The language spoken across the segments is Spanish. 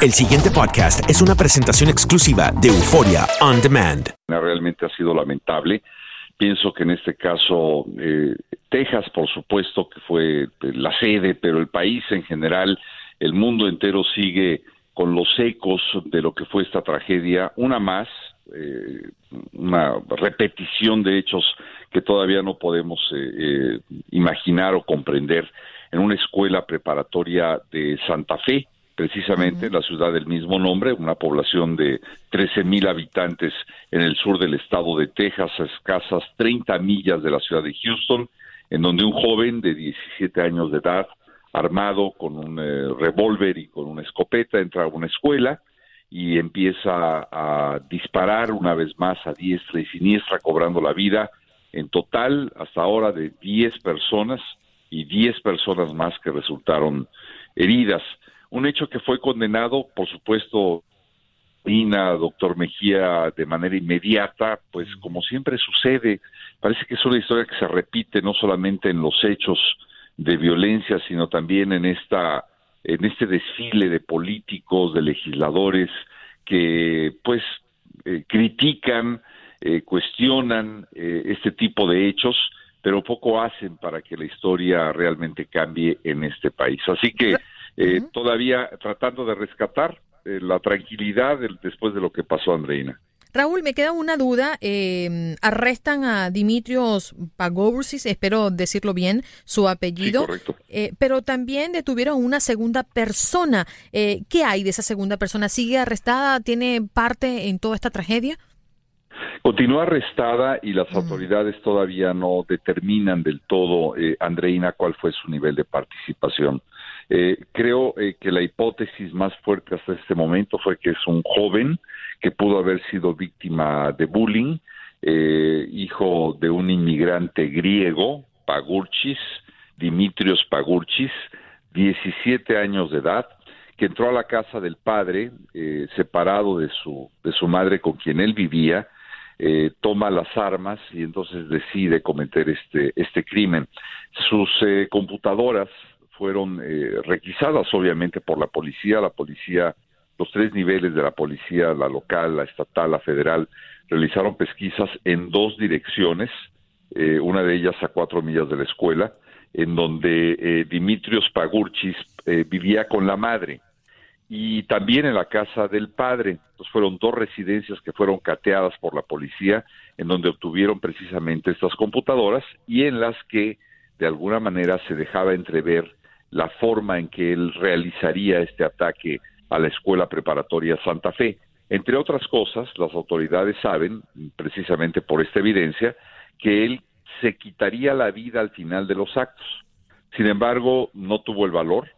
El siguiente podcast es una presentación exclusiva de Euforia On Demand. Realmente ha sido lamentable. Pienso que en este caso, eh, Texas, por supuesto, que fue eh, la sede, pero el país en general, el mundo entero sigue con los ecos de lo que fue esta tragedia. Una más, eh, una repetición de hechos que todavía no podemos imaginar o comprender en una escuela preparatoria de Santa Fe, precisamente en la ciudad del mismo nombre, una población de 13 mil habitantes en el sur del estado de Texas, a escasas 30 millas de la ciudad de Houston, en donde un joven de 17 años de edad, armado con un eh, revólver y con una escopeta, entra a una escuela y empieza a disparar una vez más a diestra y siniestra, cobrando la vida en total hasta ahora de 10 personas y 10 personas más que resultaron heridas un hecho que fue condenado, por supuesto, Nina, doctor Mejía, de manera inmediata, pues como siempre sucede, parece que es una historia que se repite no solamente en los hechos de violencia, sino también en esta en este desfile de políticos, de legisladores que pues eh, critican, eh, cuestionan eh, este tipo de hechos, pero poco hacen para que la historia realmente cambie en este país. Así que eh, todavía tratando de rescatar eh, la tranquilidad después de lo que pasó Andreina. Raúl, me queda una duda. Eh, arrestan a Dimitrios Pagorsis, espero decirlo bien, su apellido. pero también detuvieron una segunda persona. ¿Qué hay de esa segunda persona? ¿Sigue arrestada? ¿Tiene parte en toda esta tragedia? Continúa arrestada y las autoridades todavía no determinan del todo, Andreina, cuál fue su nivel de participación. Eh, creo eh, que la hipótesis más fuerte hasta este momento fue que es un joven que pudo haber sido víctima de bullying, eh, hijo de un inmigrante griego, Pagurchis, Dimitrios Pagurchis, 17 años de edad, que entró a la casa del padre, separado de su, de su madre con quien él vivía, toma las armas y entonces decide cometer este, este crimen. Sus computadoras fueron eh, requisadas obviamente por la policía, la policía, los tres niveles de la policía, la local, la estatal, la federal, realizaron pesquisas en dos direcciones, eh, una de ellas a cuatro millas de la escuela, en donde eh, Dimitrios Pagurchis eh, vivía con la madre y también en la casa del padre. Entonces fueron dos residencias que fueron cateadas por la policía, en donde obtuvieron precisamente estas computadoras y en las que de alguna manera se dejaba entrever la forma en que él realizaría este ataque a la escuela preparatoria Santa Fe. Entre otras cosas, las autoridades saben, precisamente por esta evidencia, que él se quitaría la vida al final de los actos. Sin embargo, no tuvo el valor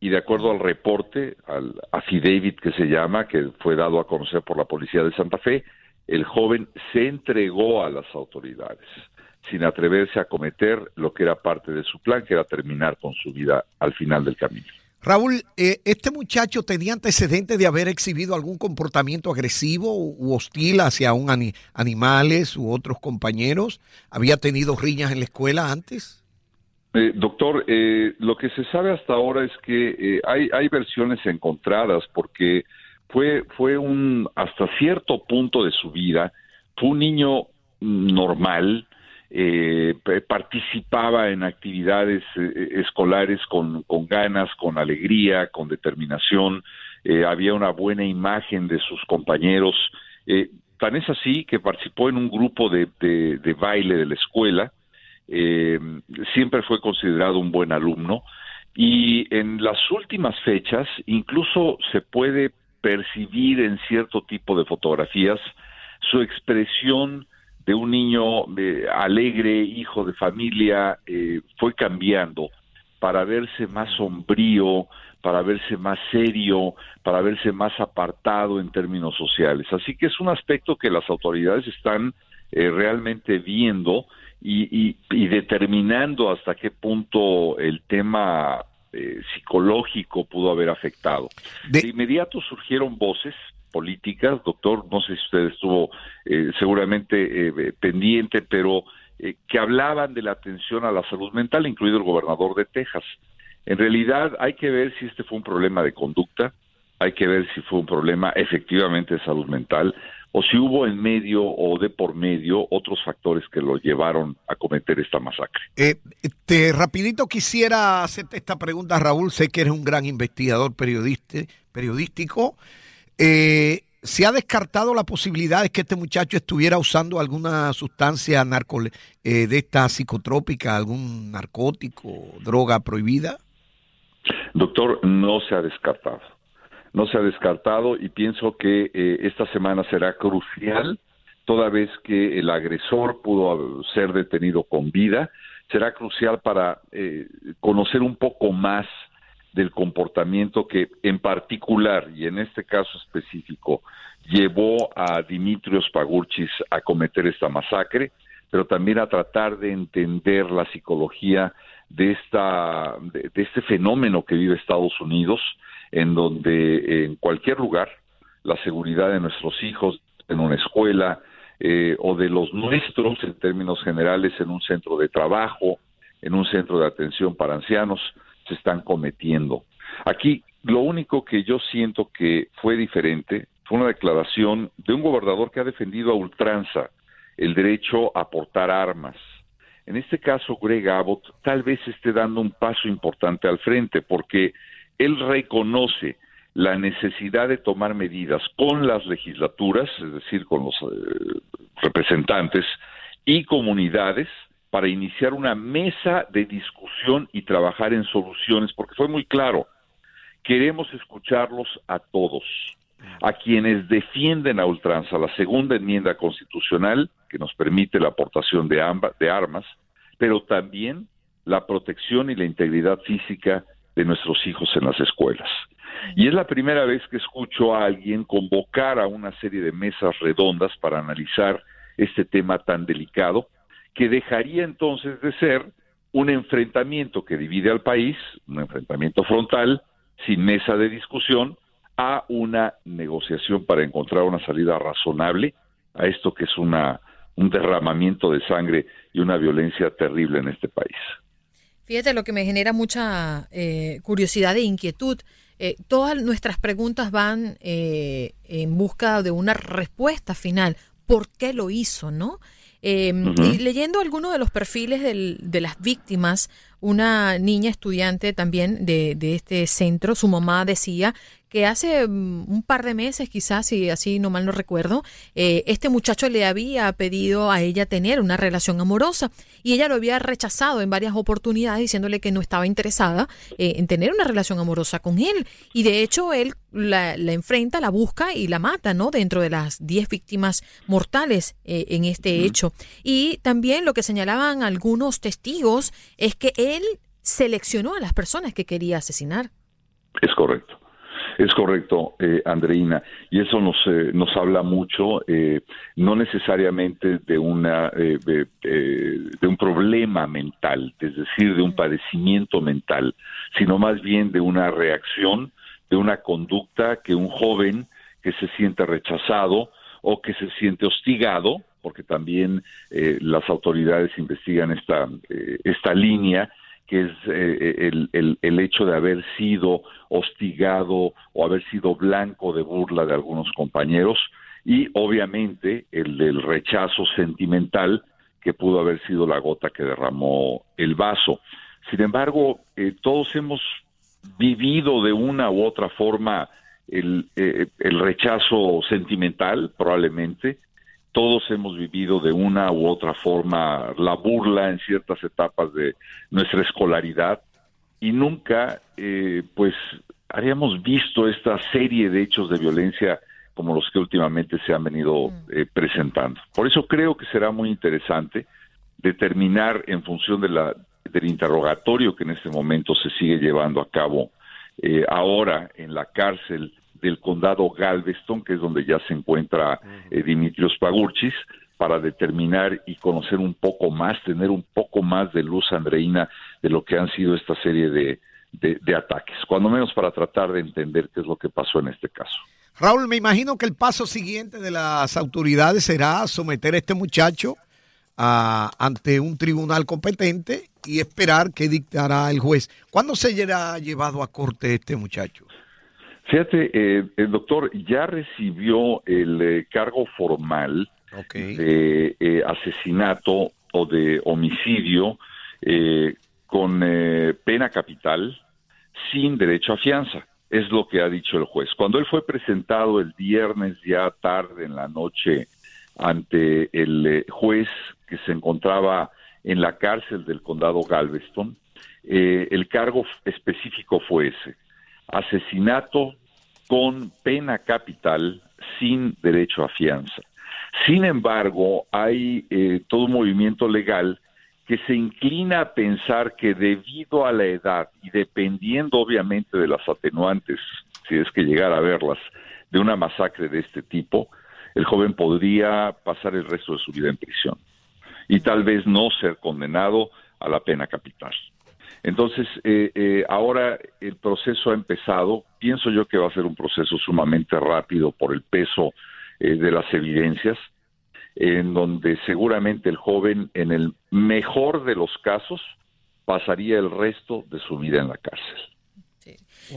y de acuerdo al reporte, al affidavit que se llama, que fue dado a conocer por la policía de Santa Fe, el joven se entregó a las autoridades sin atreverse a cometer lo que era parte de su plan, que era terminar con su vida al final del camino. Raúl, eh, ¿este muchacho tenía antecedentes de haber exhibido algún comportamiento agresivo u hostil hacia un animales u otros compañeros? ¿Había tenido riñas en la escuela antes? Eh, doctor, eh, lo que se sabe hasta ahora es que hay, hay versiones encontradas porque fue, fue un, hasta cierto punto de su vida, fue un niño normal, eh, participaba en actividades eh, escolares con, ganas, con alegría, con determinación, eh, había una buena imagen de sus compañeros. Eh, tan es así que participó en un grupo de baile de la escuela, siempre fue considerado un buen alumno. Y en las últimas fechas incluso se puede percibir en cierto tipo de fotografías su expresión de un niño alegre, hijo de familia, eh, fue cambiando para verse más sombrío, para verse más serio, para verse más apartado en términos sociales. Así que es un aspecto que las autoridades están eh, realmente viendo y, determinando hasta qué punto el tema eh, psicológico pudo haber afectado. de inmediato surgieron voces políticas, doctor, no sé si usted estuvo eh, seguramente eh, pendiente, pero eh, que hablaban de la atención a la salud mental, incluido el gobernador de Texas. En realidad hay que ver si este fue un problema de conducta, hay que ver si fue un problema efectivamente de salud mental o si hubo en medio o de por medio otros factores que lo llevaron a cometer esta masacre. te rapidito quisiera hacerte esta pregunta, Raúl, sé que eres un gran investigador periodista, periodístico. Eh, ¿Se ha descartado la posibilidad de que este muchacho estuviera usando alguna sustancia narco, eh, de esta psicotrópica, algún narcótico, droga prohibida? Doctor, no se ha descartado. No se ha descartado y pienso que eh, esta semana será crucial, toda vez que el agresor pudo ser detenido con vida, será crucial para eh, conocer un poco más del comportamiento que en particular y en este caso específico llevó a Dimitrios Pagurchis a cometer esta masacre, pero también a tratar de entender la psicología de esta de, este fenómeno que vive Estados Unidos, en donde en cualquier lugar la seguridad de nuestros hijos en una escuela eh, o de los nuestros en términos generales en un centro de trabajo, en un centro de atención para ancianos, se están cometiendo. Aquí lo único que yo siento que fue diferente fue una declaración de un gobernador que ha defendido a ultranza el derecho a portar armas. En este caso, Greg Abbott tal vez esté dando un paso importante al frente porque él reconoce la necesidad de tomar medidas con las legislaturas, es decir, con los eh, representantes y comunidades para iniciar una mesa de discusión y trabajar en soluciones, porque fue muy claro, queremos escucharlos a todos, a quienes defienden a ultranza la segunda enmienda constitucional que nos permite la aportación de, de armas, pero también la protección y la integridad física de nuestros hijos en las escuelas. Y es la primera vez que escucho a alguien convocar a una serie de mesas redondas para analizar este tema tan delicado que dejaría entonces de ser un enfrentamiento que divide al país, un enfrentamiento frontal, sin mesa de discusión, a una negociación para encontrar una salida razonable a esto que es una, un derramamiento de sangre y una violencia terrible en este país. Fíjate lo que me genera mucha eh, curiosidad e inquietud. Eh, todas nuestras preguntas van eh, en busca de una respuesta final. ¿Por qué lo hizo, no? Em, y leyendo algunos de los perfiles de las víctimas, una niña estudiante también de, de, este centro, su mamá decía que hace mm, un par de meses, quizás, si así no mal no recuerdo, eh, este muchacho le había pedido a ella tener una relación amorosa y ella lo había rechazado en varias oportunidades diciéndole que no estaba interesada eh, en tener una relación amorosa con él. Y de hecho él la, enfrenta, la busca y la mata, ¿no? Dentro de las 10 víctimas mortales eh, en este hecho. Y también lo que señalaban algunos testigos es que él seleccionó a las personas que quería asesinar. Es correcto. Es correcto, eh, Andreina, y eso nos, eh, nos habla mucho, eh, no necesariamente de, una, eh, de, un problema mental, es decir, de un padecimiento mental, sino más bien de una reacción, de una conducta que un joven que se siente rechazado o que se siente hostigado, porque también las autoridades investigan esta, esta línea, que es eh, el, el, hecho de haber sido hostigado o haber sido blanco de burla de algunos compañeros y obviamente el del rechazo sentimental que pudo haber sido la gota que derramó el vaso. Sin embargo, eh, todos hemos vivido de una u otra forma el, eh, el rechazo sentimental, probablemente, todos hemos vivido de una u otra forma la burla en ciertas etapas de nuestra escolaridad y nunca eh, pues habíamos visto esta serie de hechos de violencia como los que últimamente se han venido eh, presentando. Por eso creo que será muy interesante determinar en función de la, del interrogatorio que en este momento se sigue llevando a cabo eh, ahora en la cárcel del condado Galveston, que es donde ya se encuentra eh, Dimitrios Pagurchis, para determinar y conocer un poco más, tener un poco más de luz, Andreina, de lo que han sido esta serie de, de, ataques, cuando menos para tratar de entender qué es lo que pasó en este caso. Raúl, me imagino que el paso siguiente de las autoridades será someter a este muchacho a, ante un tribunal competente y esperar qué dictará el juez. ¿Cuándo se será llevado a corte este muchacho? Fíjate, eh, el doctor ya recibió el eh, cargo formal de eh, asesinato o de homicidio con pena capital sin derecho a fianza. Es lo que ha dicho el juez. Cuando él fue presentado el viernes ya tarde en la noche ante el juez que se encontraba en la cárcel del condado Galveston, el cargo específico fue ese asesinato con pena capital sin derecho a fianza. Sin embargo, hay eh, todo un movimiento legal que se inclina a pensar que debido a la edad y dependiendo obviamente de las atenuantes, si es que llegara a verlas, de una masacre de este tipo, el joven podría pasar el resto de su vida en prisión y tal vez no ser condenado a la pena capital. Entonces, eh, eh, ahora el proceso ha empezado. Pienso yo que va a ser un proceso sumamente rápido por el peso eh, de las evidencias, en donde seguramente el joven, en el mejor de los casos, pasaría el resto de su vida en la cárcel.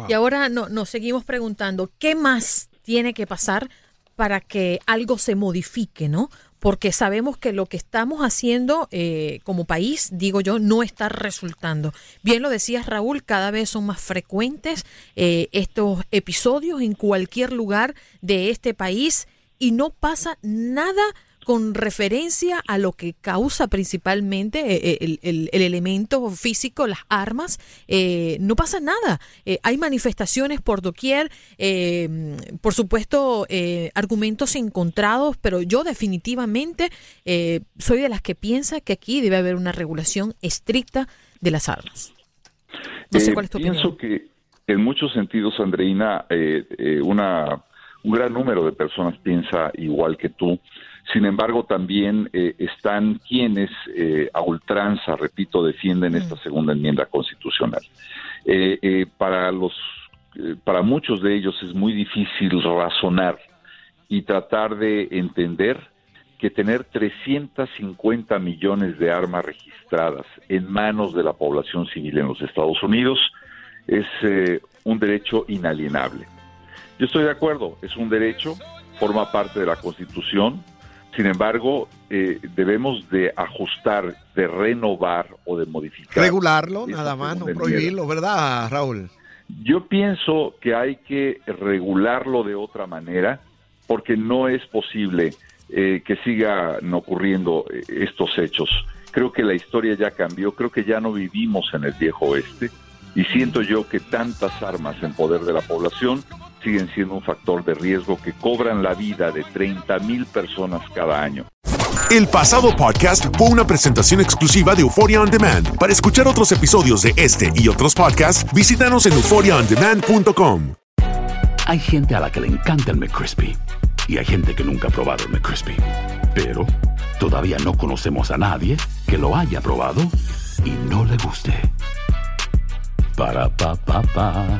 Y ahora no, nos seguimos preguntando, ¿qué más tiene que pasar para que algo se modifique, ¿no? Porque sabemos que lo que estamos haciendo eh, como país, digo yo, no está resultando. Bien lo decías Raúl, cada vez son más frecuentes eh, estos episodios en cualquier lugar de este país y no pasa nada con referencia a lo que causa principalmente eh, eh, el, elemento físico, las armas, eh, no pasa nada. hay manifestaciones por doquier, por supuesto, argumentos encontrados, pero yo definitivamente soy de las que piensa que aquí debe haber una regulación estricta de las armas. No sé cuál es tu pienso que en muchos sentidos, Andreina, una, un gran número de personas piensa igual que tú. Sin embargo, también eh, están quienes eh, a ultranza, repito, defienden esta mm. segunda enmienda constitucional. Eh, para los, para muchos de ellos es muy difícil razonar y tratar de entender que tener 350 millones de armas registradas en manos de la población civil en los Estados Unidos es un derecho inalienable. Yo estoy de acuerdo, es un derecho, forma parte de la Constitución, sin embargo, eh, debemos de ajustar, de renovar o de modificar. Regularlo, nada más, no prohibirlo, ¿verdad, Raúl? Yo pienso que hay que regularlo de otra manera porque no es posible eh, que sigan ocurriendo eh, estos hechos. Creo que la historia ya cambió, creo que ya no vivimos en el viejo oeste y siento yo que tantas armas en poder de la población siguen siendo un factor de riesgo que cobran la vida de 30 mil personas cada año. El pasado podcast fue una presentación exclusiva de Euphoria On Demand. Para escuchar otros episodios de este y otros podcasts, visítanos en euphoriaondemand.com. Hay gente a la que le encanta el McCrispy y hay gente que nunca ha probado el McCrispy. Pero todavía no conocemos a nadie que lo haya probado y no le guste. Para pa pa pa.